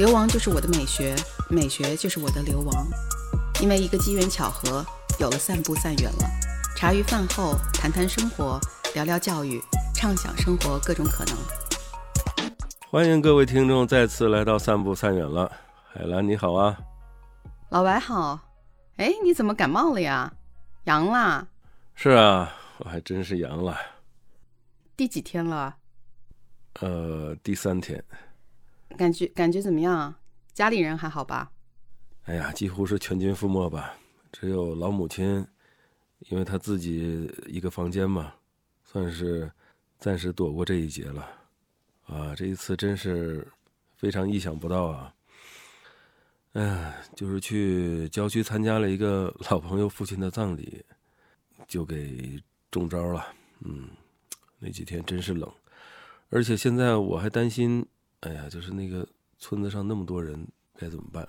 流亡就是我的美学，美学就是我的流亡。因为一个机缘巧合，有了散步散远了。茶余饭后谈谈生活，聊聊教育，畅想生活各种可能。欢迎各位听众再次来到散步散远了。海兰你好啊，老白好。哎，你怎么感冒了呀？阳啦？是啊，我还真是阳了。第几天了？呃，第三天。感觉感觉怎么样？家里人还好吧？哎呀，几乎是全军覆没吧，只有老母亲，因为她自己一个房间嘛，算是暂时躲过这一劫了。啊，这一次真是非常意想不到啊！哎，就是去郊区参加了一个老朋友父亲的葬礼，就给中招了。嗯，那几天真是冷，而且现在我还担心。哎呀，就是那个村子上那么多人，该怎么办？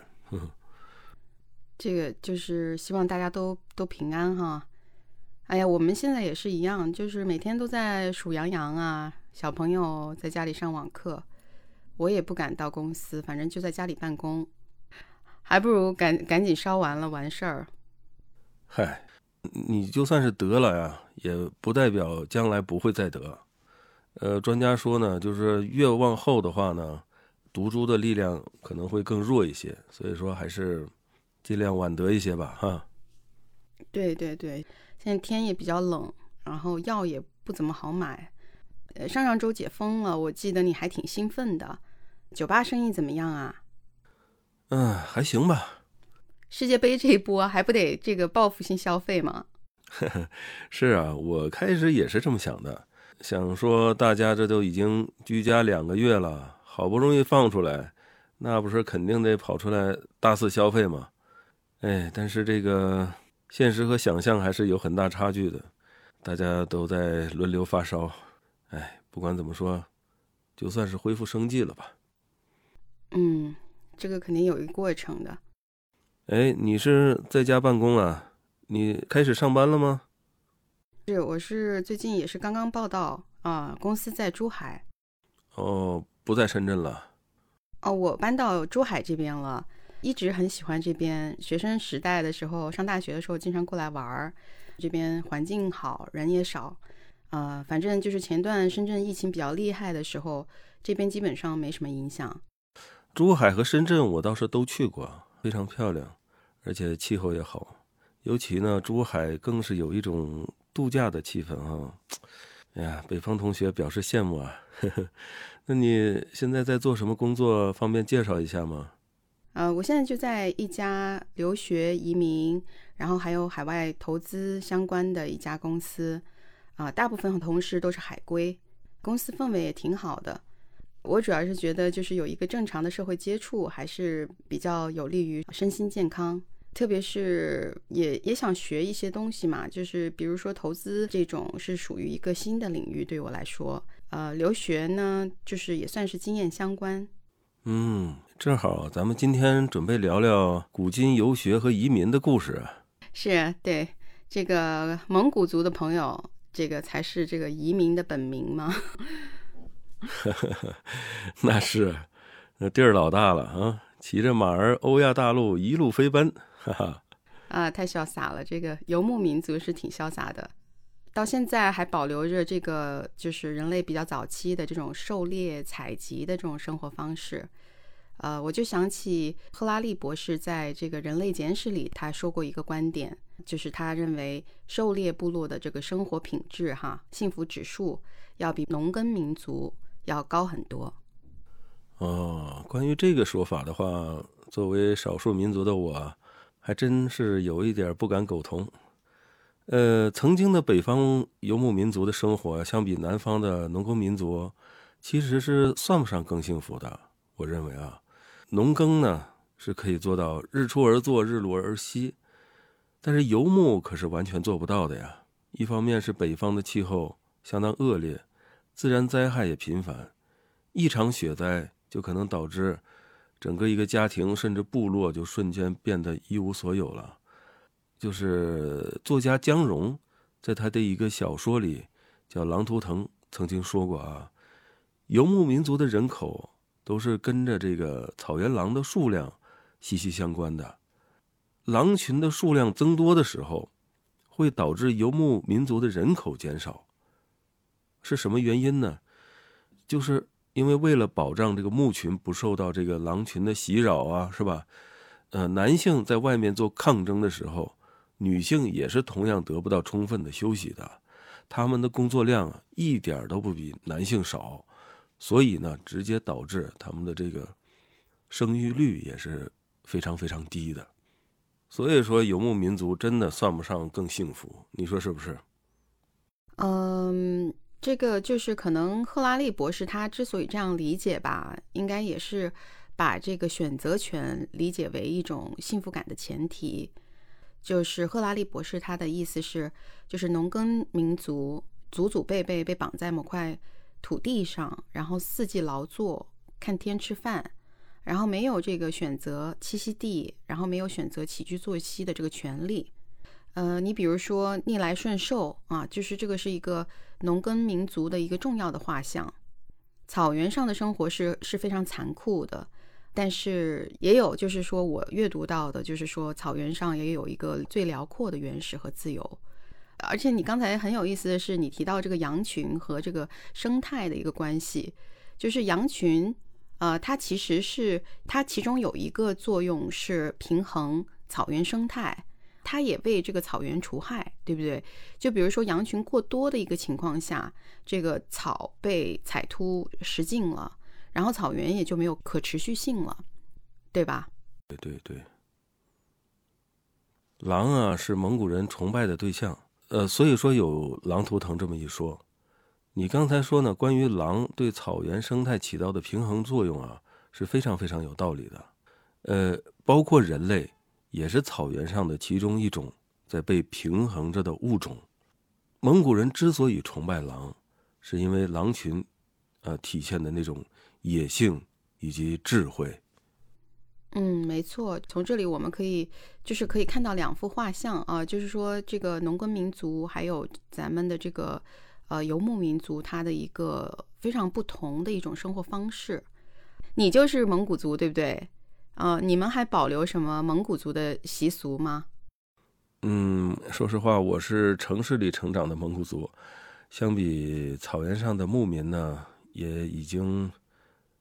这个就是希望大家都都平安哈。哎呀，我们现在也是一样，就是每天都在数羊羊啊，小朋友在家里上网课，我也不敢到公司，反正就在家里办公，还不如赶赶紧烧完了完事儿。嗨，你就算是得了呀，也不代表将来不会再得。呃，专家说呢，就是越往后的话呢，毒株的力量可能会更弱一些，所以说还是尽量晚得一些吧，哈。对对对，现在天也比较冷，然后药也不怎么好买。呃，上上周解封了，我记得你还挺兴奋的。酒吧生意怎么样啊？嗯，还行吧。世界杯这一波还不得这个报复性消费吗？是啊，我开始也是这么想的。想说，大家这都已经居家两个月了，好不容易放出来，那不是肯定得跑出来大肆消费吗？哎，但是这个现实和想象还是有很大差距的，大家都在轮流发烧。哎，不管怎么说，就算是恢复生计了吧。嗯，这个肯定有一个过程的。哎，你是在家办公啊？你开始上班了吗？是，我是最近也是刚刚报道啊，公司在珠海。哦，不在深圳了。哦，我搬到珠海这边了，一直很喜欢这边。学生时代的时候，上大学的时候经常过来玩儿，这边环境好，人也少。呃，反正就是前段深圳疫情比较厉害的时候，这边基本上没什么影响。珠海和深圳我倒是都去过，非常漂亮，而且气候也好。尤其呢，珠海更是有一种。度假的气氛啊，哎呀，北方同学表示羡慕啊。那你现在在做什么工作？方便介绍一下吗？呃，我现在就在一家留学移民，然后还有海外投资相关的一家公司。啊，大部分同事都是海归，公司氛围也挺好的。我主要是觉得，就是有一个正常的社会接触，还是比较有利于身心健康。特别是也也想学一些东西嘛，就是比如说投资这种是属于一个新的领域，对我来说，呃，留学呢就是也算是经验相关。嗯，正好咱们今天准备聊聊古今游学和移民的故事。是对这个蒙古族的朋友，这个才是这个移民的本名吗？那是，那地儿老大了啊，骑着马儿欧亚大陆一路飞奔。哈哈，啊，太潇洒了！这个游牧民族是挺潇洒的，到现在还保留着这个就是人类比较早期的这种狩猎采集的这种生活方式。呃，我就想起赫拉利博士在这个《人类简史》里他说过一个观点，就是他认为狩猎部落的这个生活品质哈，幸福指数要比农耕民族要高很多。哦，关于这个说法的话，作为少数民族的我。还真是有一点不敢苟同。呃，曾经的北方游牧民族的生活，相比南方的农耕民族，其实是算不上更幸福的。我认为啊，农耕呢是可以做到日出而作，日落而息，但是游牧可是完全做不到的呀。一方面是北方的气候相当恶劣，自然灾害也频繁，一场雪灾就可能导致整个一个家庭甚至部落就瞬间变得一无所有了。就是作家姜蓉在他的一个小说里叫《狼图腾》曾经说过啊，游牧民族的人口都是跟着这个草原狼的数量。息息相关的，狼群的数量增多的时候，会导致游牧民族的人口减少。是什么原因呢？就是因为为了保障这个牧群不受到这个狼群的袭扰啊，是吧？呃，男性在外面做抗争的时候，女性也是同样得不到充分的休息的，他们的工作量一点都不比男性少，所以呢，直接导致他们的这个生育率也是。非常非常低的，所以说游牧民族真的算不上更幸福，你说是不是？嗯，这个就是可能赫拉利博士他之所以这样理解吧，应该也是把这个选择权理解为一种幸福感的前提。就是赫拉利博士他的意思是，就是农耕民族祖祖辈辈被绑在某块土地上，然后四季劳作，看天吃饭。然后没有这个选择栖息地，然后没有选择起居作息的这个权利。呃，你比如说逆来顺受啊，就是这个是一个农耕民族的一个重要的画像。草原上的生活是是非常残酷的，但是也有就是说我阅读到的，就是说草原上也有一个最辽阔的原始和自由。而且你刚才很有意思的是，你提到这个羊群和这个生态的一个关系，就是羊群。呃，它其实是它其中有一个作用是平衡草原生态，它也为这个草原除害，对不对？就比如说羊群过多的一个情况下，这个草被踩秃食尽了，然后草原也就没有可持续性了，对吧？对对对，狼啊是蒙古人崇拜的对象，呃，所以说有狼图腾这么一说。你刚才说呢？关于狼对草原生态起到的平衡作用啊，是非常非常有道理的。呃，包括人类也是草原上的其中一种在被平衡着的物种。蒙古人之所以崇拜狼，是因为狼群，呃，体现的那种野性以及智慧。嗯，没错。从这里我们可以就是可以看到两幅画像啊，就是说这个农耕民族还有咱们的这个。呃，游牧民族它的一个非常不同的一种生活方式。你就是蒙古族，对不对？呃，你们还保留什么蒙古族的习俗吗？嗯，说实话，我是城市里成长的蒙古族，相比草原上的牧民呢，也已经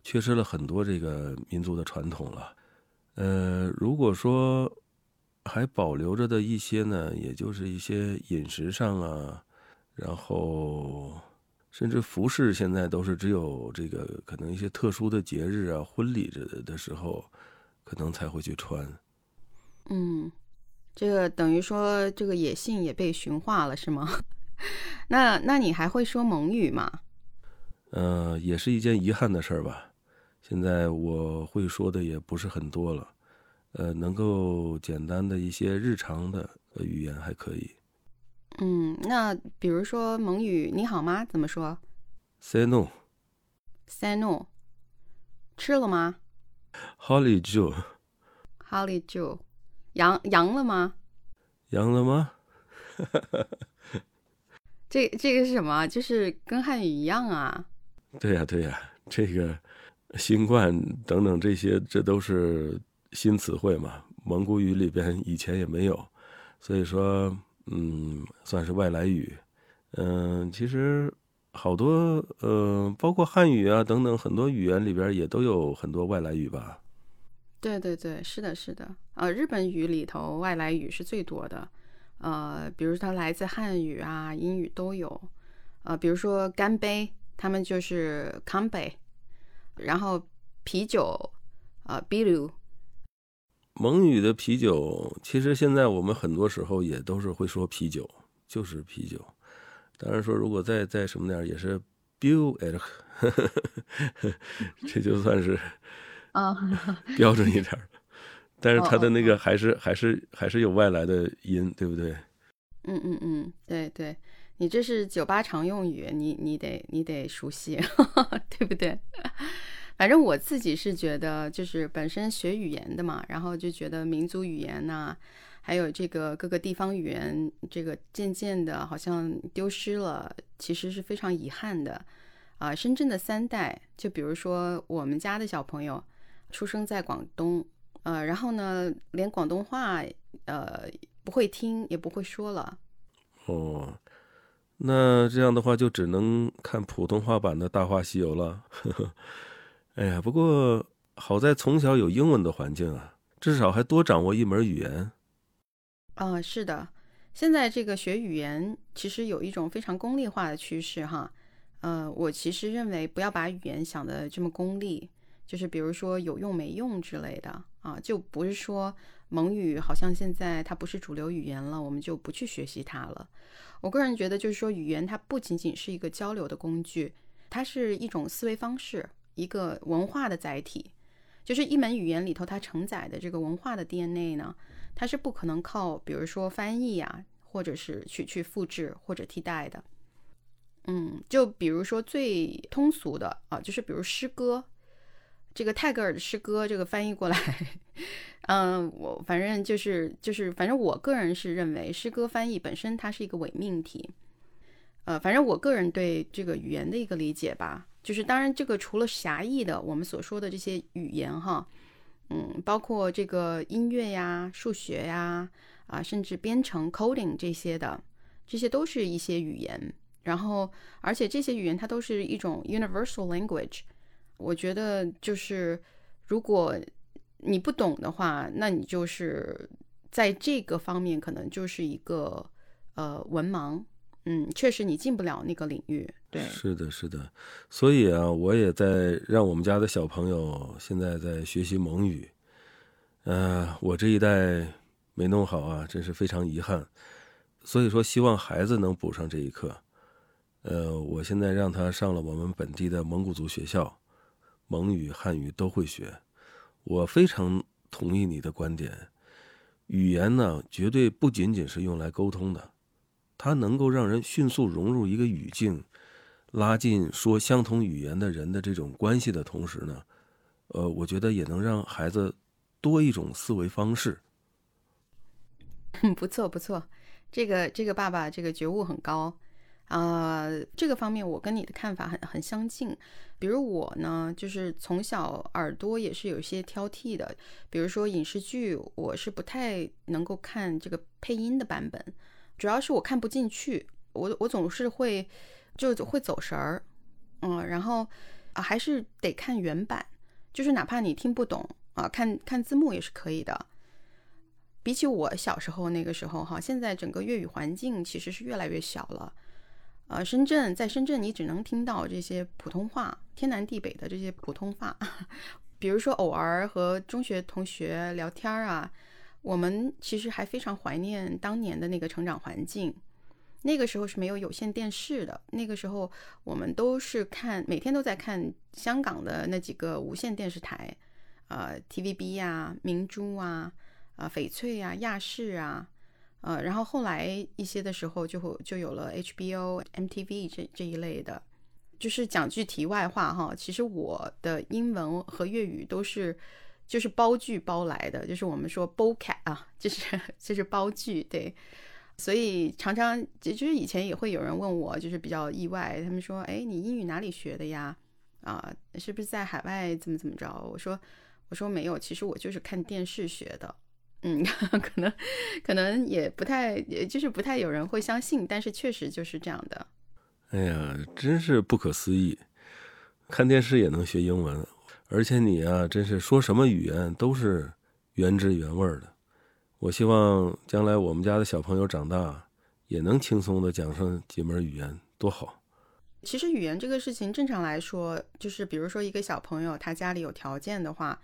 缺失了很多这个民族的传统了。呃，如果说还保留着的一些呢，也就是一些饮食上啊。然后，甚至服饰现在都是只有这个可能一些特殊的节日啊、婚礼的的时候，可能才会去穿。嗯，这个等于说这个野性也被驯化了，是吗？那那你还会说蒙语吗？呃，也是一件遗憾的事儿吧。现在我会说的也不是很多了，呃，能够简单的一些日常的语言还可以。嗯，那比如说蒙语“你好吗”怎么说？Say no。Say no。吃了吗？Holly Joe。Holly Joe。阳阳了吗？阳了吗？这这个是什么？就是跟汉语一样啊。对呀对呀，这个新冠等等这些，这都是新词汇嘛。蒙古语里边以前也没有，所以说。嗯，算是外来语。嗯，其实好多呃，包括汉语啊等等很多语言里边也都有很多外来语吧。对对对，是的，是的。呃，日本语里头外来语是最多的。呃，比如它来自汉语啊、英语都有。呃，比如说干杯，他们就是干杯。然后啤酒，呃，比如。蒙语的啤酒，其实现在我们很多时候也都是会说啤酒，就是啤酒。当然说，如果再再什么点儿，也是 biu e 这就算是啊标准一点儿。但是他的那个还是还是还是有外来的音，对不对？嗯嗯嗯，对对，你这是酒吧常用语，你你得你得熟悉，对不对？反正我自己是觉得，就是本身学语言的嘛，然后就觉得民族语言呐，还有这个各个地方语言，这个渐渐的好像丢失了，其实是非常遗憾的。啊，深圳的三代，就比如说我们家的小朋友，出生在广东，呃，然后呢，连广东话，呃，不会听也不会说了。哦，那这样的话就只能看普通话版的《大话西游》了。哎呀，不过好在从小有英文的环境啊，至少还多掌握一门语言。啊，是的，现在这个学语言其实有一种非常功利化的趋势哈。呃，我其实认为不要把语言想的这么功利，就是比如说有用没用之类的啊，就不是说蒙语好像现在它不是主流语言了，我们就不去学习它了。我个人觉得就是说，语言它不仅仅是一个交流的工具，它是一种思维方式。一个文化的载体，就是一门语言里头它承载的这个文化的 DNA 呢，它是不可能靠比如说翻译呀，或者是去去复制或者替代的。嗯，就比如说最通俗的啊，就是比如诗歌，这个泰戈尔的诗歌，这个翻译过来，嗯，我反正就是就是反正我个人是认为诗歌翻译本身它是一个伪命题。呃，反正我个人对这个语言的一个理解吧。就是当然，这个除了狭义的我们所说的这些语言哈，嗯，包括这个音乐呀、数学呀，啊，甚至编程 coding 这些的，这些都是一些语言。然后，而且这些语言它都是一种 universal language。我觉得就是如果你不懂的话，那你就是在这个方面可能就是一个呃文盲。嗯，确实你进不了那个领域。对，是的，是的。所以啊，我也在让我们家的小朋友现在在学习蒙语。呃，我这一代没弄好啊，真是非常遗憾。所以说，希望孩子能补上这一课。呃，我现在让他上了我们本地的蒙古族学校，蒙语、汉语都会学。我非常同意你的观点，语言呢，绝对不仅仅是用来沟通的。它能够让人迅速融入一个语境，拉近说相同语言的人的这种关系的同时呢，呃，我觉得也能让孩子多一种思维方式。不错不错，这个这个爸爸这个觉悟很高啊，这个方面我跟你的看法很很相近。比如我呢，就是从小耳朵也是有些挑剔的，比如说影视剧，我是不太能够看这个配音的版本。主要是我看不进去，我我总是会就会走神儿，嗯，然后啊还是得看原版，就是哪怕你听不懂啊，看看字幕也是可以的。比起我小时候那个时候哈，现在整个粤语环境其实是越来越小了。呃，深圳在深圳你只能听到这些普通话，天南地北的这些普通话，比如说偶尔和中学同学聊天啊。我们其实还非常怀念当年的那个成长环境，那个时候是没有有线电视的，那个时候我们都是看，每天都在看香港的那几个无线电视台，呃，TVB 呀、明珠啊、啊翡翠啊、亚视啊，呃，然后后来一些的时候就会就有了 HBO、MTV 这这一类的。就是讲句题外话哈，其实我的英文和粤语都是。就是包剧包来的，就是我们说包卡啊，就是就是包剧，对，所以常常就是以前也会有人问我，就是比较意外，他们说，哎，你英语哪里学的呀？啊，是不是在海外怎么怎么着？我说，我说没有，其实我就是看电视学的，嗯，可能可能也不太，也就是不太有人会相信，但是确实就是这样的。哎呀，真是不可思议，看电视也能学英文。而且你啊，真是说什么语言都是原汁原味的。我希望将来我们家的小朋友长大，也能轻松的讲上几门语言，多好。其实语言这个事情，正常来说，就是比如说一个小朋友，他家里有条件的话，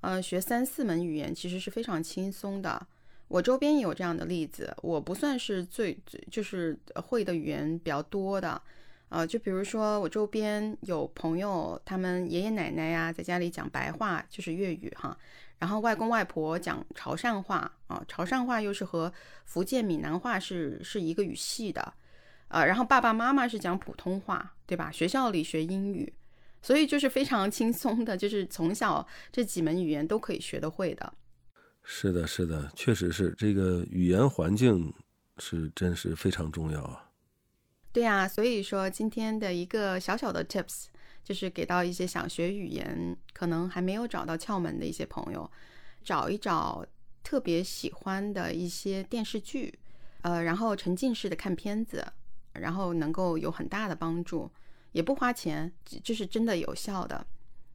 呃，学三四门语言其实是非常轻松的。我周边也有这样的例子，我不算是最最就是会的语言比较多的。呃，就比如说我周边有朋友，他们爷爷奶奶呀，在家里讲白话，就是粤语哈。然后外公外婆讲潮汕话啊，潮汕话又是和福建闽南话是是一个语系的，呃，然后爸爸妈妈是讲普通话，对吧？学校里学英语，所以就是非常轻松的，就是从小这几门语言都可以学得会的。是的，是的，确实是这个语言环境是真是非常重要啊。对呀，所以说今天的一个小小的 tips 就是给到一些想学语言，可能还没有找到窍门的一些朋友，找一找特别喜欢的一些电视剧，呃，然后沉浸式的看片子，然后能够有很大的帮助，也不花钱，这是真的有效的。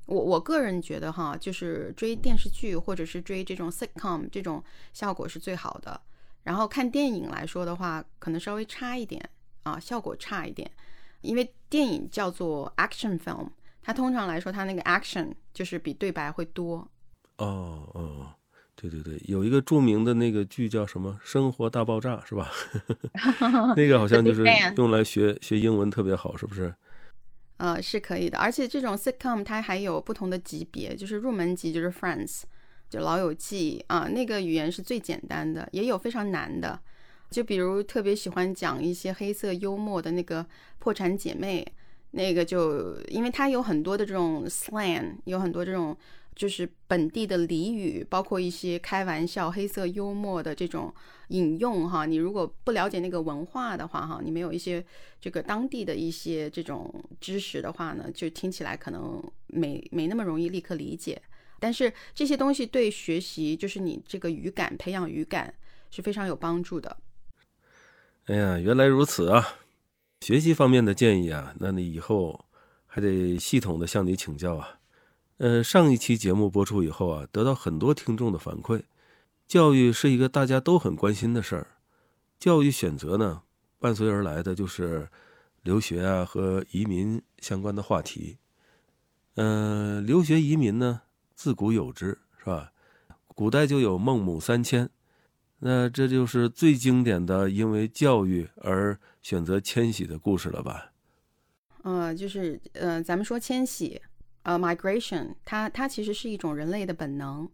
我我个人觉得哈，就是追电视剧或者是追这种 sitcom 这种效果是最好的。然后看电影来说的话，可能稍微差一点。啊，效果差一点，因为电影叫做 action film，它通常来说，它那个 action 就是比对白会多。哦哦，对对对，有一个著名的那个剧叫什么《生活大爆炸》，是吧？那个好像就是用来学学英文特别好，是不是？呃，是可以的，而且这种 sitcom 它还有不同的级别，就是入门级就是 Friends，就老友记啊，那个语言是最简单的，也有非常难的。就比如特别喜欢讲一些黑色幽默的那个《破产姐妹》，那个就因为它有很多的这种 slang，有很多这种就是本地的俚语，包括一些开玩笑、黑色幽默的这种引用哈。你如果不了解那个文化的话哈，你没有一些这个当地的一些这种知识的话呢，就听起来可能没没那么容易立刻理解。但是这些东西对学习，就是你这个语感培养语感是非常有帮助的。哎呀，原来如此啊！学习方面的建议啊，那你以后还得系统的向你请教啊。呃，上一期节目播出以后啊，得到很多听众的反馈，教育是一个大家都很关心的事儿。教育选择呢，伴随而来的就是留学啊和移民相关的话题。呃，留学移民呢，自古有之，是吧？古代就有孟母三迁。那这就是最经典的因为教育而选择迁徙的故事了吧？呃，就是呃，咱们说迁徙，呃，migration，它它其实是一种人类的本能。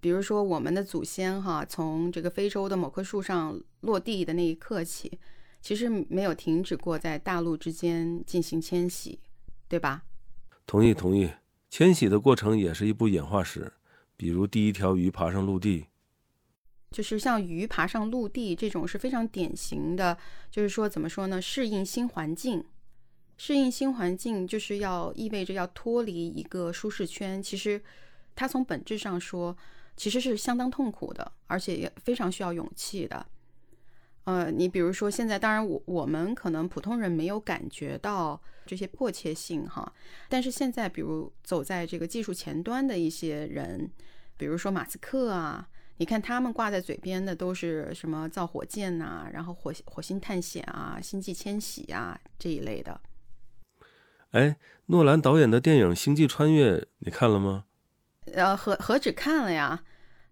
比如说我们的祖先哈，从这个非洲的某棵树上落地的那一刻起，其实没有停止过在大陆之间进行迁徙，对吧？同意同意，迁徙的过程也是一部演化史。比如第一条鱼爬上陆地。就是像鱼爬上陆地这种是非常典型的，就是说怎么说呢？适应新环境，适应新环境就是要意味着要脱离一个舒适圈。其实它从本质上说，其实是相当痛苦的，而且也非常需要勇气的。呃，你比如说现在，当然我我们可能普通人没有感觉到这些迫切性哈，但是现在比如走在这个技术前端的一些人，比如说马斯克啊。你看他们挂在嘴边的都是什么造火箭呐，然后火火星探险啊、星际迁徙啊这一类的。哎，诺兰导演的电影《星际穿越》你看了吗？呃，何何止看了呀？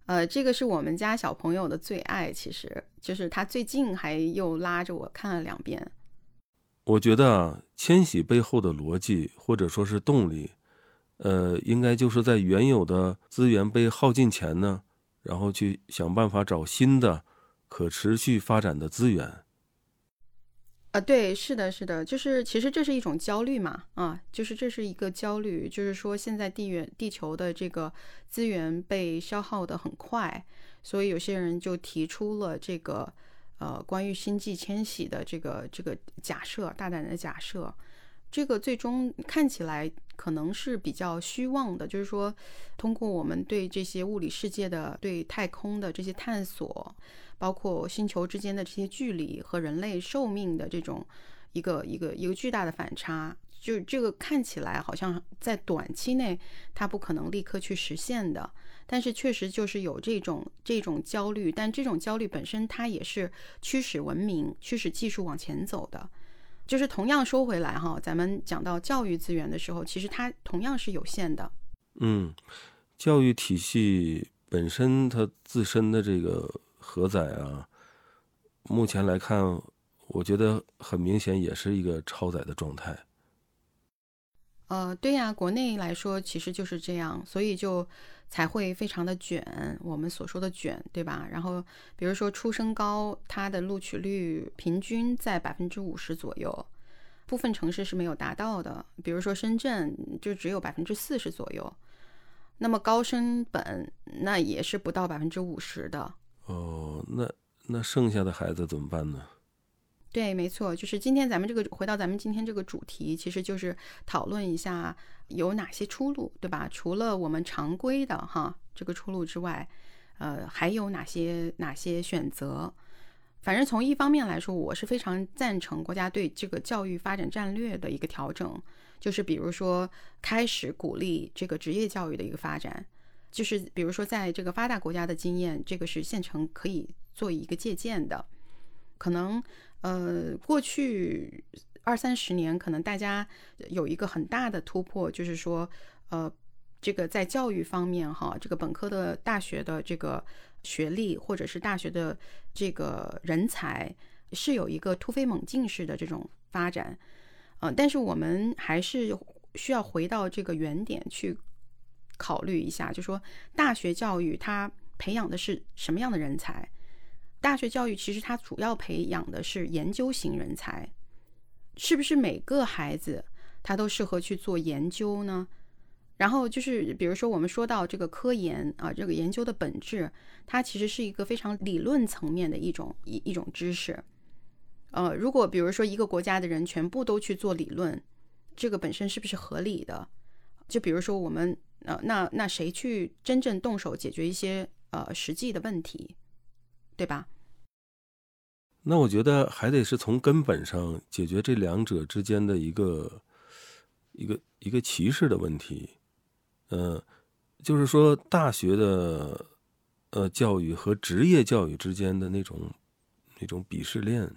呃，这个是我们家小朋友的最爱，其实就是他最近还又拉着我看了两遍。我觉得啊，迁徙背后的逻辑或者说是动力，呃，应该就是在原有的资源被耗尽前呢。然后去想办法找新的可持续发展的资源。啊，对，是的，是的，就是其实这是一种焦虑嘛，啊，就是这是一个焦虑，就是说现在地缘地球的这个资源被消耗的很快，所以有些人就提出了这个呃关于星际迁徙的这个这个假设，大胆的假设。这个最终看起来可能是比较虚妄的，就是说，通过我们对这些物理世界的、对太空的这些探索，包括星球之间的这些距离和人类寿命的这种一个一个一个巨大的反差，就这个看起来好像在短期内它不可能立刻去实现的，但是确实就是有这种这种焦虑，但这种焦虑本身它也是驱使文明、驱使技术往前走的。就是同样说回来哈，咱们讲到教育资源的时候，其实它同样是有限的。嗯，教育体系本身它自身的这个荷载啊，目前来看，我觉得很明显也是一个超载的状态。呃，对呀，国内来说其实就是这样，所以就才会非常的卷，我们所说的卷，对吧？然后比如说初升高，它的录取率平均在百分之五十左右，部分城市是没有达到的，比如说深圳就只有百分之四十左右。那么高升本那也是不到百分之五十的。哦，那那剩下的孩子怎么办呢？对，没错，就是今天咱们这个回到咱们今天这个主题，其实就是讨论一下有哪些出路，对吧？除了我们常规的哈这个出路之外，呃，还有哪些哪些选择？反正从一方面来说，我是非常赞成国家对这个教育发展战略的一个调整，就是比如说开始鼓励这个职业教育的一个发展，就是比如说在这个发达国家的经验，这个是现成可以做一个借鉴的，可能。呃，过去二三十年，可能大家有一个很大的突破，就是说，呃，这个在教育方面，哈，这个本科的大学的这个学历，或者是大学的这个人才，是有一个突飞猛进式的这种发展。呃，但是我们还是需要回到这个原点去考虑一下，就说大学教育它培养的是什么样的人才？大学教育其实它主要培养的是研究型人才，是不是每个孩子他都适合去做研究呢？然后就是比如说我们说到这个科研啊，这个研究的本质，它其实是一个非常理论层面的一种一一种知识。呃，如果比如说一个国家的人全部都去做理论，这个本身是不是合理的？就比如说我们呃，那那谁去真正动手解决一些呃实际的问题？对吧？那我觉得还得是从根本上解决这两者之间的一个一个一个歧视的问题。嗯，就是说大学的呃教育和职业教育之间的那种那种鄙视链。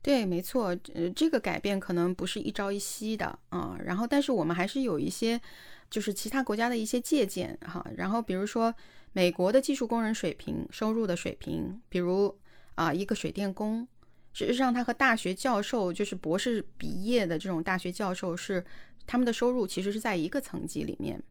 对，没错，呃，这个改变可能不是一朝一夕的啊。然后，但是我们还是有一些就是其他国家的一些借鉴哈。然后，比如说。美国的技术工人水平、收入的水平，比如啊，一个水电工，事实上他和大学教授，就是博士毕业的这种大学教授，是他们的收入其实是在一个层级里面。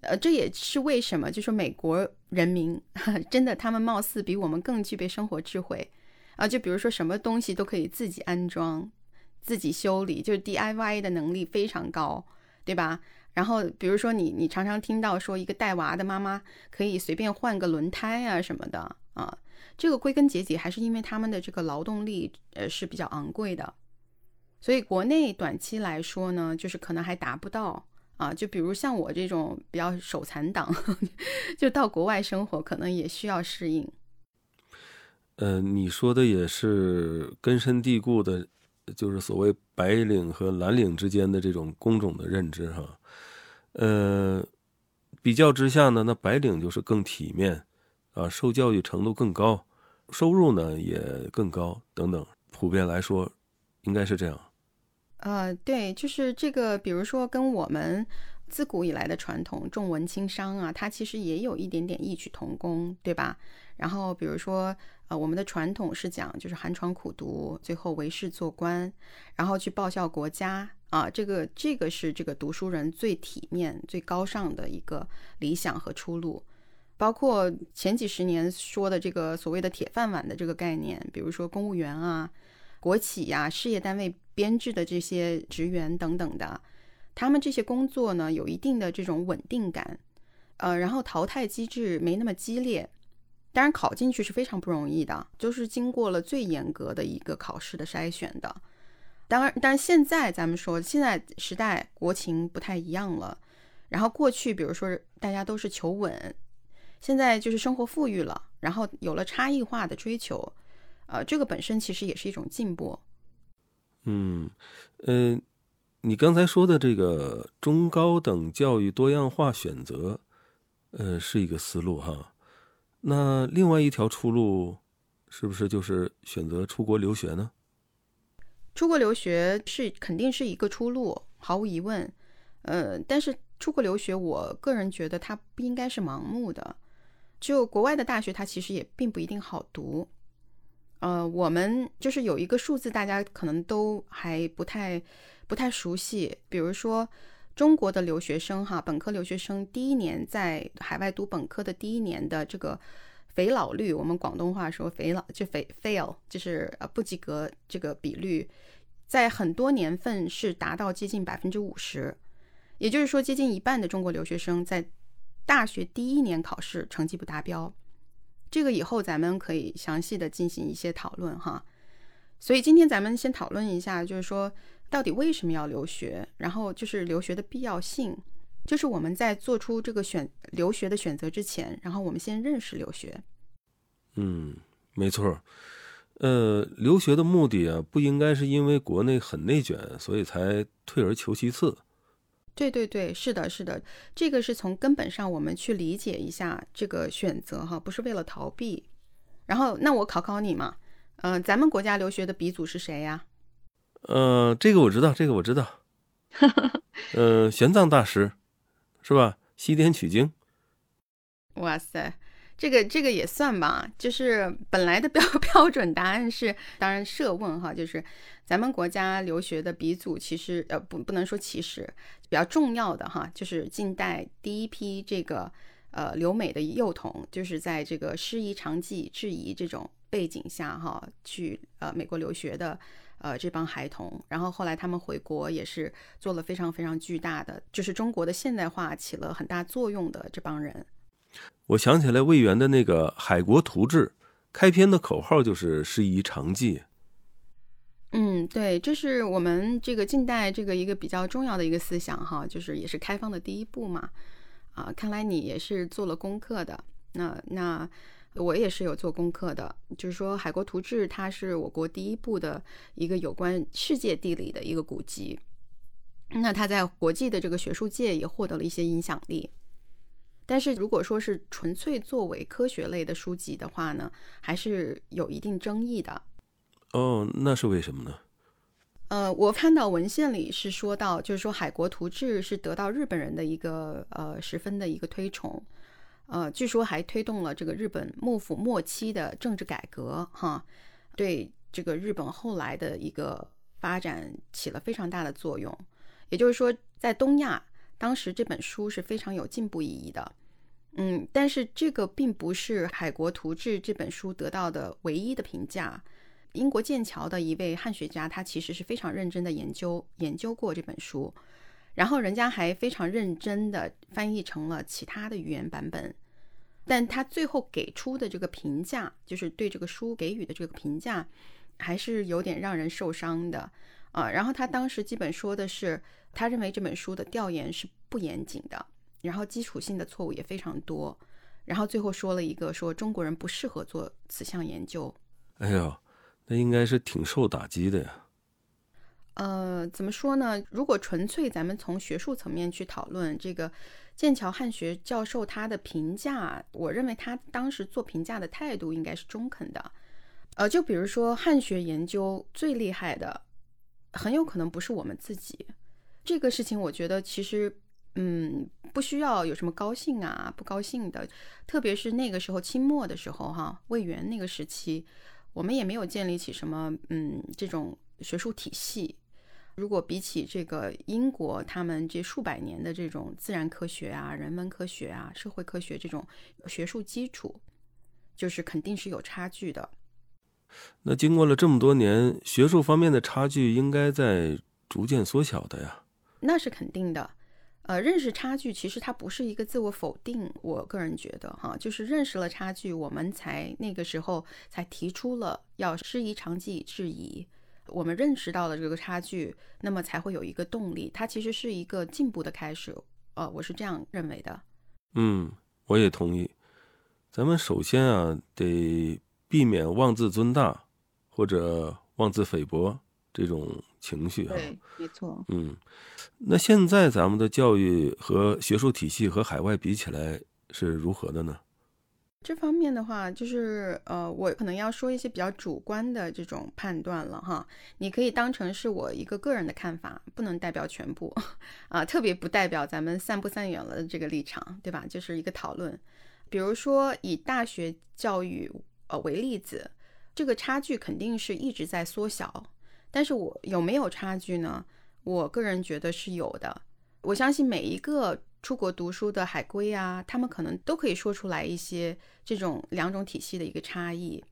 呃，这也是为什么，就是美国人民 真的他们貌似比我们更具备生活智慧啊。就比如说什么东西都可以自己安装、自己修理，就是 DIY 的能力非常高，对吧？然后，比如说你，你常常听到说一个带娃的妈妈可以随便换个轮胎啊什么的啊，这个归根结底还是因为他们的这个劳动力呃是比较昂贵的，所以国内短期来说呢，就是可能还达不到啊。就比如像我这种比较手残党，就到国外生活可能也需要适应。呃，你说的也是根深蒂固的，就是所谓白领和蓝领之间的这种工种的认知哈。呃，比较之下呢，那白领就是更体面，啊，受教育程度更高，收入呢也更高，等等。普遍来说，应该是这样。呃，对，就是这个，比如说跟我们自古以来的传统重文轻商啊，它其实也有一点点异曲同工，对吧？然后比如说，呃，我们的传统是讲就是寒窗苦读，最后为士做官，然后去报效国家。啊，这个这个是这个读书人最体面、最高尚的一个理想和出路，包括前几十年说的这个所谓的铁饭碗的这个概念，比如说公务员啊、国企呀、事业单位编制的这些职员等等的，他们这些工作呢有一定的这种稳定感，呃，然后淘汰机制没那么激烈，当然考进去是非常不容易的，就是经过了最严格的一个考试的筛选的。当然，但现在咱们说，现在时代国情不太一样了。然后过去，比如说大家都是求稳，现在就是生活富裕了，然后有了差异化的追求，呃，这个本身其实也是一种进步。嗯，呃，你刚才说的这个中高等教育多样化选择，呃，是一个思路哈。那另外一条出路，是不是就是选择出国留学呢？出国留学是肯定是一个出路，毫无疑问。呃，但是出国留学，我个人觉得它不应该是盲目的。就国外的大学，它其实也并不一定好读。呃，我们就是有一个数字，大家可能都还不太不太熟悉，比如说中国的留学生哈，本科留学生第一年在海外读本科的第一年的这个肥老率，我们广东话说肥老就肥 fail，就是呃不及格这个比率，在很多年份是达到接近百分之五十，也就是说接近一半的中国留学生在大学第一年考试成绩不达标。这个以后咱们可以详细的进行一些讨论哈，所以今天咱们先讨论一下，就是说到底为什么要留学，然后就是留学的必要性，就是我们在做出这个选留学的选择之前，然后我们先认识留学。嗯，没错，呃，留学的目的啊，不应该是因为国内很内卷，所以才退而求其次。对对对，是的，是的，这个是从根本上我们去理解一下这个选择哈，不是为了逃避。然后，那我考考你嘛，嗯，咱们国家留学的鼻祖是谁呀？呃，这个我知道，这个我知道，呃，玄奘大师，是吧？西天取经。哇塞！这个这个也算吧，就是本来的标 标准答案是，当然设问哈，就是咱们国家留学的鼻祖，其实呃不不能说其实比较重要的哈，就是近代第一批这个呃留美的幼童，就是在这个师夷长技制夷这种背景下哈，去呃美国留学的呃这帮孩童，然后后来他们回国也是做了非常非常巨大的，就是中国的现代化起了很大作用的这帮人。我想起来魏源的那个《海国图志》，开篇的口号就是“师夷长技”。嗯，对，这是我们这个近代这个一个比较重要的一个思想哈，就是也是开放的第一步嘛。啊，看来你也是做了功课的。那那我也是有做功课的，就是说《海国图志》它是我国第一部的一个有关世界地理的一个古籍。那它在国际的这个学术界也获得了一些影响力。但是如果说是纯粹作为科学类的书籍的话呢，还是有一定争议的。哦，那是为什么呢？呃，我看到文献里是说到，就是说《海国图志》是得到日本人的一个呃十分的一个推崇，呃，据说还推动了这个日本幕府末期的政治改革，哈，对这个日本后来的一个发展起了非常大的作用。也就是说，在东亚。当时这本书是非常有进步意义的，嗯，但是这个并不是《海国图志》这本书得到的唯一的评价。英国剑桥的一位汉学家，他其实是非常认真的研究研究过这本书，然后人家还非常认真的翻译成了其他的语言版本，但他最后给出的这个评价，就是对这个书给予的这个评价，还是有点让人受伤的啊。然后他当时基本说的是。他认为这本书的调研是不严谨的，然后基础性的错误也非常多，然后最后说了一个说中国人不适合做此项研究。哎呦，那应该是挺受打击的呀。呃，怎么说呢？如果纯粹咱们从学术层面去讨论这个剑桥汉学教授他的评价，我认为他当时做评价的态度应该是中肯的。呃，就比如说汉学研究最厉害的，很有可能不是我们自己。这个事情，我觉得其实，嗯，不需要有什么高兴啊、不高兴的。特别是那个时候清末的时候，哈，魏源那个时期，我们也没有建立起什么，嗯，这种学术体系。如果比起这个英国，他们这数百年的这种自然科学啊、人文科学啊、社会科学这种学术基础，就是肯定是有差距的。那经过了这么多年，学术方面的差距应该在逐渐缩小的呀。那是肯定的，呃，认识差距其实它不是一个自我否定，我个人觉得哈，就是认识了差距，我们才那个时候才提出了要师夷长技以制夷，我们认识到了这个差距，那么才会有一个动力，它其实是一个进步的开始，呃，我是这样认为的。嗯，我也同意。咱们首先啊，得避免妄自尊大或者妄自菲薄这种情绪啊。对，没错。嗯。那现在咱们的教育和学术体系和海外比起来是如何的呢？这方面的话，就是呃，我可能要说一些比较主观的这种判断了哈。你可以当成是我一个个人的看法，不能代表全部啊，特别不代表咱们散不散远了的这个立场，对吧？就是一个讨论。比如说以大学教育呃为例子，这个差距肯定是一直在缩小，但是我有没有差距呢？我个人觉得是有的。我相信每一个出国读书的海归啊，他们可能都可以说出来一些这种两种体系的一个差异。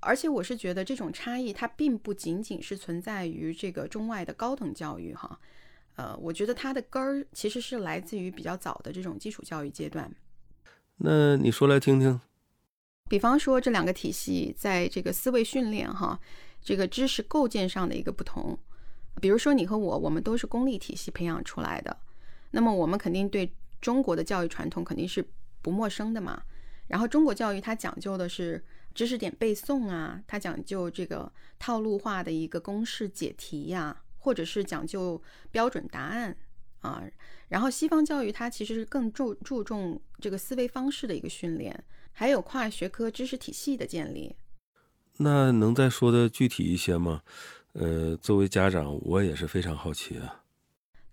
而且我是觉得这种差异它并不仅仅是存在于这个中外的高等教育哈，呃，我觉得它的根儿其实是来自于比较早的这种基础教育阶段。那你说来听听。比方说这两个体系在这个思维训练哈，这个知识构建上的一个不同。比如说你和我，我们都是公立体系培养出来的，那么我们肯定对中国的教育传统肯定是不陌生的嘛。然后中国教育它讲究的是知识点背诵啊，它讲究这个套路化的一个公式解题呀，或者是讲究标准答案啊。然后西方教育它其实是更注注重这个思维方式的一个训练，还有跨学科知识体系的建立。那能再说的具体一些吗？呃，作为家长，我也是非常好奇啊。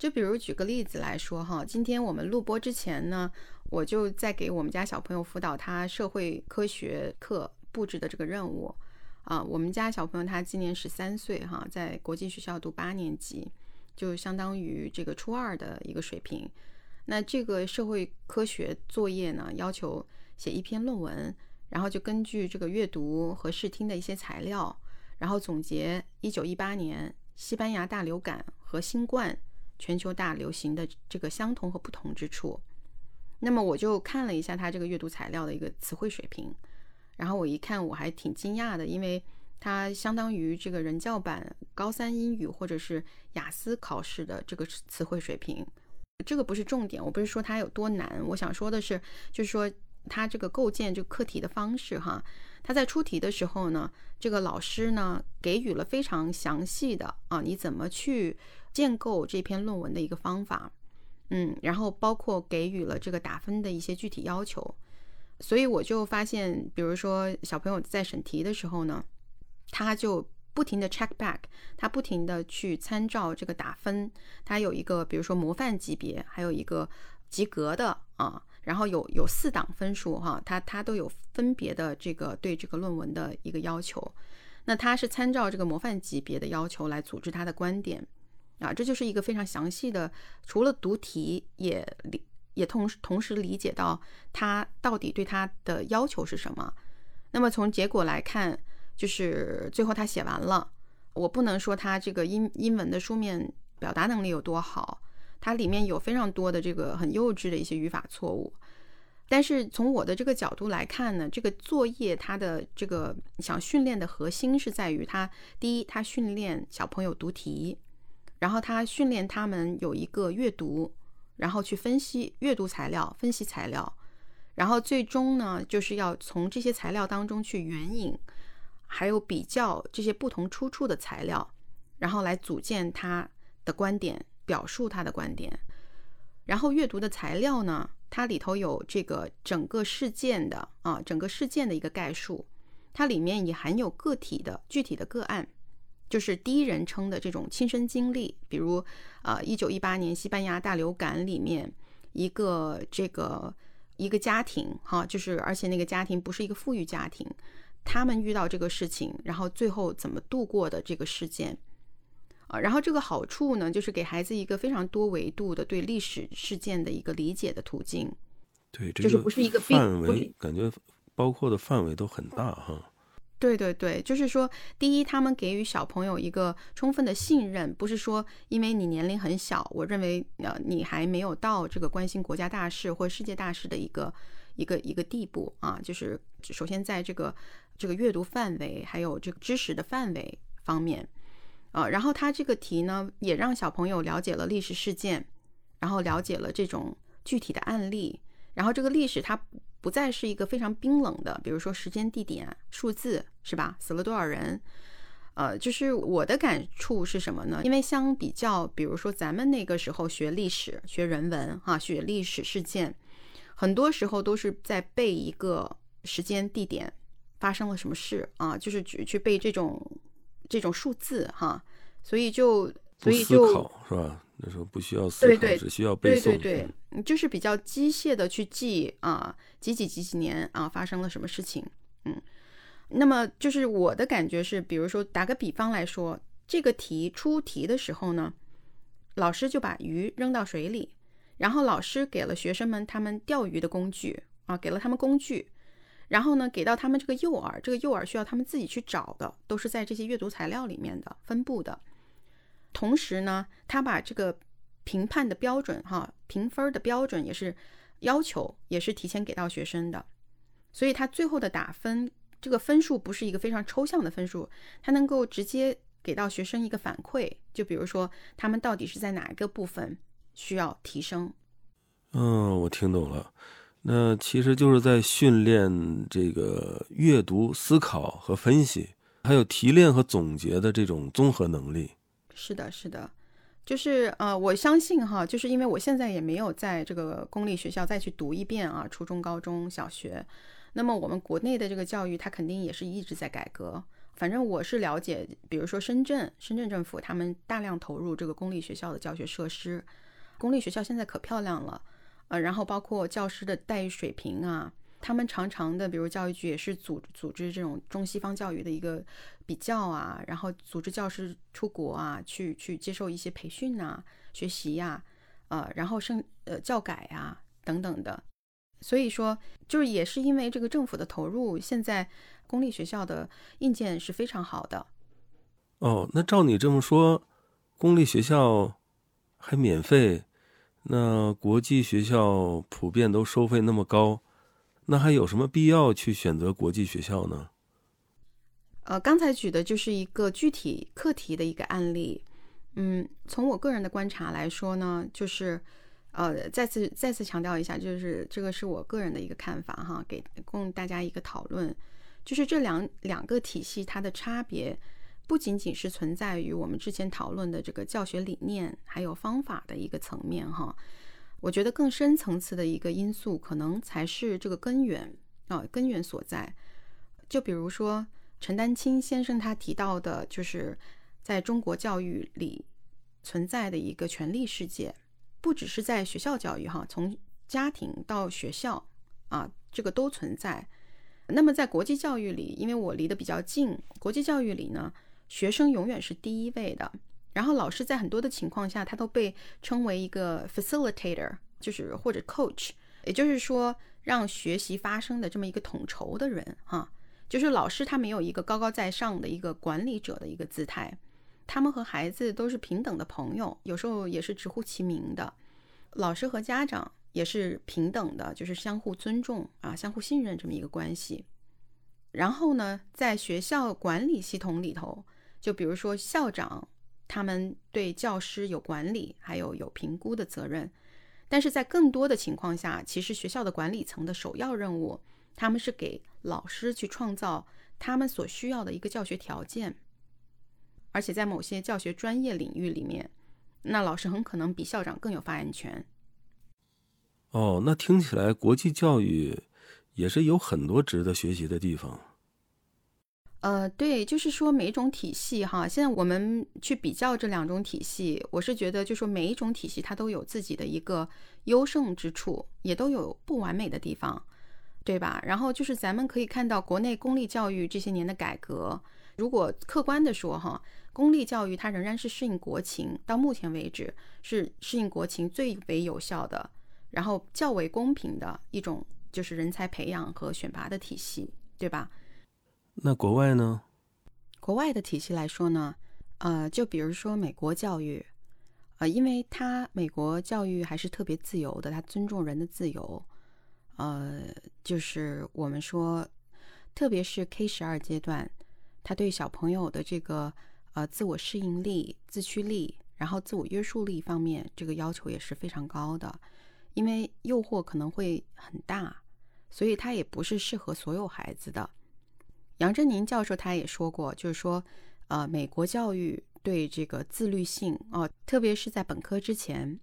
就比如举个例子来说哈，今天我们录播之前呢，我就在给我们家小朋友辅导他社会科学课布置的这个任务啊。我们家小朋友他今年十三岁哈，在国际学校读八年级，就相当于这个初二的一个水平。那这个社会科学作业呢，要求写一篇论文，然后就根据这个阅读和视听的一些材料，然后总结一九一八年西班牙大流感和新冠。全球大流行的这个相同和不同之处，那么我就看了一下他这个阅读材料的一个词汇水平，然后我一看我还挺惊讶的，因为它相当于这个人教版高三英语或者是雅思考试的这个词汇水平。这个不是重点，我不是说它有多难，我想说的是，就是说它这个构建这个课题的方式哈，它在出题的时候呢，这个老师呢给予了非常详细的啊，你怎么去。建构这篇论文的一个方法，嗯，然后包括给予了这个打分的一些具体要求，所以我就发现，比如说小朋友在审题的时候呢，他就不停的 check back，他不停的去参照这个打分，他有一个比如说模范级别，还有一个及格的啊，然后有有四档分数哈，他他都有分别的这个对这个论文的一个要求，那他是参照这个模范级别的要求来组织他的观点。啊，这就是一个非常详细的，除了读题，也理也同时同时理解到他到底对他的要求是什么。那么从结果来看，就是最后他写完了，我不能说他这个英英文的书面表达能力有多好，它里面有非常多的这个很幼稚的一些语法错误。但是从我的这个角度来看呢，这个作业它的这个想训练的核心是在于它第一，它训练小朋友读题。然后他训练他们有一个阅读，然后去分析阅读材料，分析材料，然后最终呢，就是要从这些材料当中去援引，还有比较这些不同出处的材料，然后来组建他的观点，表述他的观点。然后阅读的材料呢，它里头有这个整个事件的啊，整个事件的一个概述，它里面也含有个体的具体的个案。就是第一人称的这种亲身经历，比如，呃，一九一八年西班牙大流感里面一个这个一个家庭，哈，就是而且那个家庭不是一个富裕家庭，他们遇到这个事情，然后最后怎么度过的这个事件，啊，然后这个好处呢，就是给孩子一个非常多维度的对历史事件的一个理解的途径，对，就是不是一个范围，感觉包括的范围都很大，哈。对对对，就是说，第一，他们给予小朋友一个充分的信任，不是说因为你年龄很小，我认为呃你还没有到这个关心国家大事或世界大事的一个一个一个地步啊。就是首先在这个这个阅读范围还有这个知识的范围方面，呃，然后他这个题呢也让小朋友了解了历史事件，然后了解了这种具体的案例，然后这个历史它。不再是一个非常冰冷的，比如说时间、地点、数字，是吧？死了多少人？呃，就是我的感触是什么呢？因为相比较，比如说咱们那个时候学历史、学人文，哈，学历史事件，很多时候都是在背一个时间、地点发生了什么事啊，就是去去背这种这种数字，哈，所以就所以就是吧？那时候不需要思考，只需要背诵。对对对，就是比较机械的去记啊，几几几几年啊发生了什么事情。嗯，那么就是我的感觉是，比如说打个比方来说，这个题出题的时候呢，老师就把鱼扔到水里，然后老师给了学生们他们钓鱼的工具啊，给了他们工具，然后呢给到他们这个诱饵，这个诱饵需要他们自己去找的，都是在这些阅读材料里面的分布的。同时呢，他把这个评判的标准哈，评分的标准也是要求，也是提前给到学生的。所以他最后的打分，这个分数不是一个非常抽象的分数，他能够直接给到学生一个反馈，就比如说他们到底是在哪一个部分需要提升。嗯，我听懂了，那其实就是在训练这个阅读、思考和分析，还有提炼和总结的这种综合能力。是的，是的，就是呃，我相信哈，就是因为我现在也没有在这个公立学校再去读一遍啊，初中、高中小学。那么我们国内的这个教育，它肯定也是一直在改革。反正我是了解，比如说深圳，深圳政府他们大量投入这个公立学校的教学设施，公立学校现在可漂亮了，呃，然后包括教师的待遇水平啊，他们常常的，比如教育局也是组组织这种中西方教育的一个比较啊，然后组织教师出国啊，去去接受一些培训啊、学习呀，呃，然后生呃教改呀等等的。所以说，就是也是因为这个政府的投入，现在公立学校的硬件是非常好的。哦，那照你这么说，公立学校还免费，那国际学校普遍都收费那么高，那还有什么必要去选择国际学校呢？呃，刚才举的就是一个具体课题的一个案例。嗯，从我个人的观察来说呢，就是。呃，再次再次强调一下，就是这个是我个人的一个看法哈，给供大家一个讨论。就是这两两个体系它的差别，不仅仅是存在于我们之前讨论的这个教学理念还有方法的一个层面哈。我觉得更深层次的一个因素，可能才是这个根源啊，根源所在。就比如说陈丹青先生他提到的，就是在中国教育里存在的一个权力世界。不只是在学校教育哈，从家庭到学校啊，这个都存在。那么在国际教育里，因为我离得比较近，国际教育里呢，学生永远是第一位的。然后老师在很多的情况下，他都被称为一个 facilitator，就是或者 coach，也就是说让学习发生的这么一个统筹的人哈。就是老师他没有一个高高在上的一个管理者的一个姿态。他们和孩子都是平等的朋友，有时候也是直呼其名的。老师和家长也是平等的，就是相互尊重啊，相互信任这么一个关系。然后呢，在学校管理系统里头，就比如说校长，他们对教师有管理，还有有评估的责任。但是在更多的情况下，其实学校的管理层的首要任务，他们是给老师去创造他们所需要的一个教学条件。而且在某些教学专业领域里面，那老师很可能比校长更有发言权。哦，那听起来国际教育也是有很多值得学习的地方。呃，对，就是说每一种体系哈，现在我们去比较这两种体系，我是觉得，就说每一种体系它都有自己的一个优胜之处，也都有不完美的地方，对吧？然后就是咱们可以看到国内公立教育这些年的改革，如果客观的说哈。公立教育它仍然是适应国情，到目前为止是适应国情最为有效的，然后较为公平的一种就是人才培养和选拔的体系，对吧？那国外呢？国外的体系来说呢，呃，就比如说美国教育，呃，因为它美国教育还是特别自由的，它尊重人的自由，呃，就是我们说，特别是 K 十二阶段，它对小朋友的这个。呃，自我适应力、自驱力，然后自我约束力方面，这个要求也是非常高的，因为诱惑可能会很大，所以它也不是适合所有孩子的。杨振宁教授他也说过，就是说，呃，美国教育对这个自律性哦，特别是在本科之前，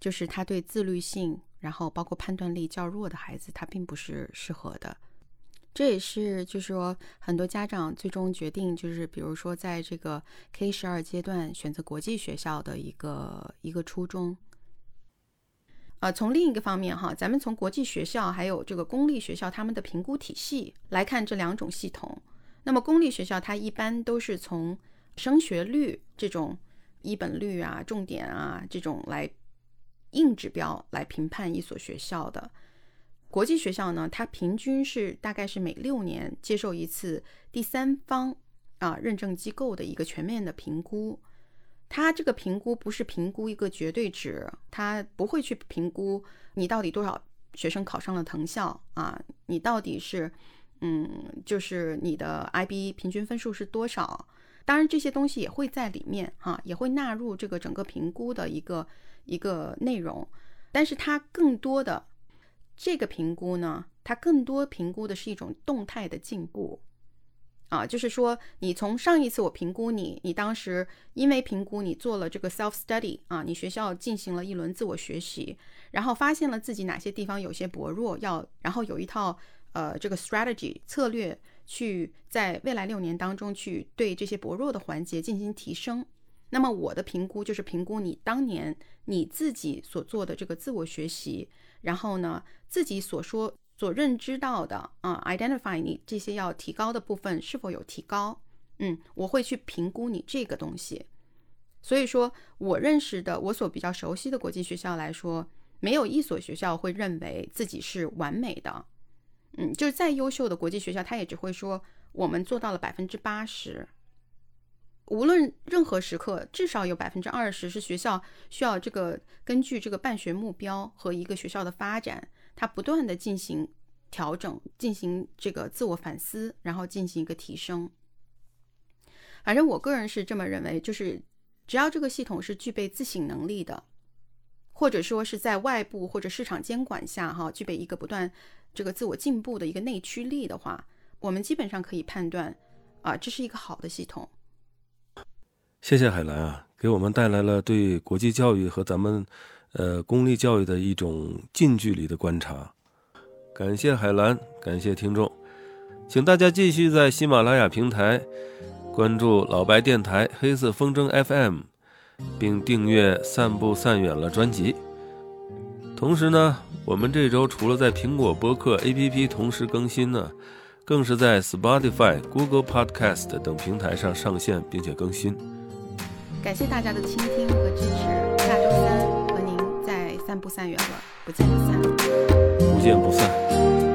就是他对自律性，然后包括判断力较弱的孩子，他并不是适合的。这也是，就是说，很多家长最终决定，就是比如说，在这个 K 十二阶段选择国际学校的一个一个初衷。呃，从另一个方面哈，咱们从国际学校还有这个公立学校他们的评估体系来看这两种系统。那么公立学校它一般都是从升学率这种一本率啊、重点啊这种来硬指标来评判一所学校的。国际学校呢，它平均是大概是每六年接受一次第三方啊认证机构的一个全面的评估。它这个评估不是评估一个绝对值，它不会去评估你到底多少学生考上了藤校啊，你到底是，嗯，就是你的 IB 平均分数是多少？当然这些东西也会在里面哈，也会纳入这个整个评估的一个一个内容，但是它更多的这个评估呢，它更多评估的是一种动态的进步。啊，就是说，你从上一次我评估你，你当时因为评估你做了这个 self study 啊，你学校进行了一轮自我学习，然后发现了自己哪些地方有些薄弱，要然后有一套呃这个 strategy 策略去在未来六年当中去对这些薄弱的环节进行提升。那么我的评估就是评估你当年你自己所做的这个自我学习，然后呢自己所说。所认知到的啊，identify 你这些要提高的部分是否有提高？嗯，我会去评估你这个东西。所以说我认识的，我所比较熟悉的国际学校来说，没有一所学校会认为自己是完美的。嗯，就是再优秀的国际学校，他也只会说我们做到了百分之八十。无论任何时刻，至少有百分之二十是学校需要这个根据这个办学目标和一个学校的发展。他不断的进行调整，进行这个自我反思，然后进行一个提升。反正我个人是这么认为，就是只要这个系统是具备自省能力的，或者说是在外部或者市场监管下，哈，具备一个不断这个自我进步的一个内驱力的话，我们基本上可以判断，啊，这是一个好的系统。谢谢海兰啊，给我们带来了对国际教育和咱们。呃，公立教育的一种近距离的观察。感谢海兰，感谢听众，请大家继续在喜马拉雅平台关注老白电台黑色风筝 FM，并订阅“散步散远了”专辑。同时呢，我们这周除了在苹果播客 APP 同时更新呢，更是在 Spotify、Google Podcast 等平台上上线并且更新。感谢大家的倾听和支持，下周三。散不散远了，不见不散，不见不散。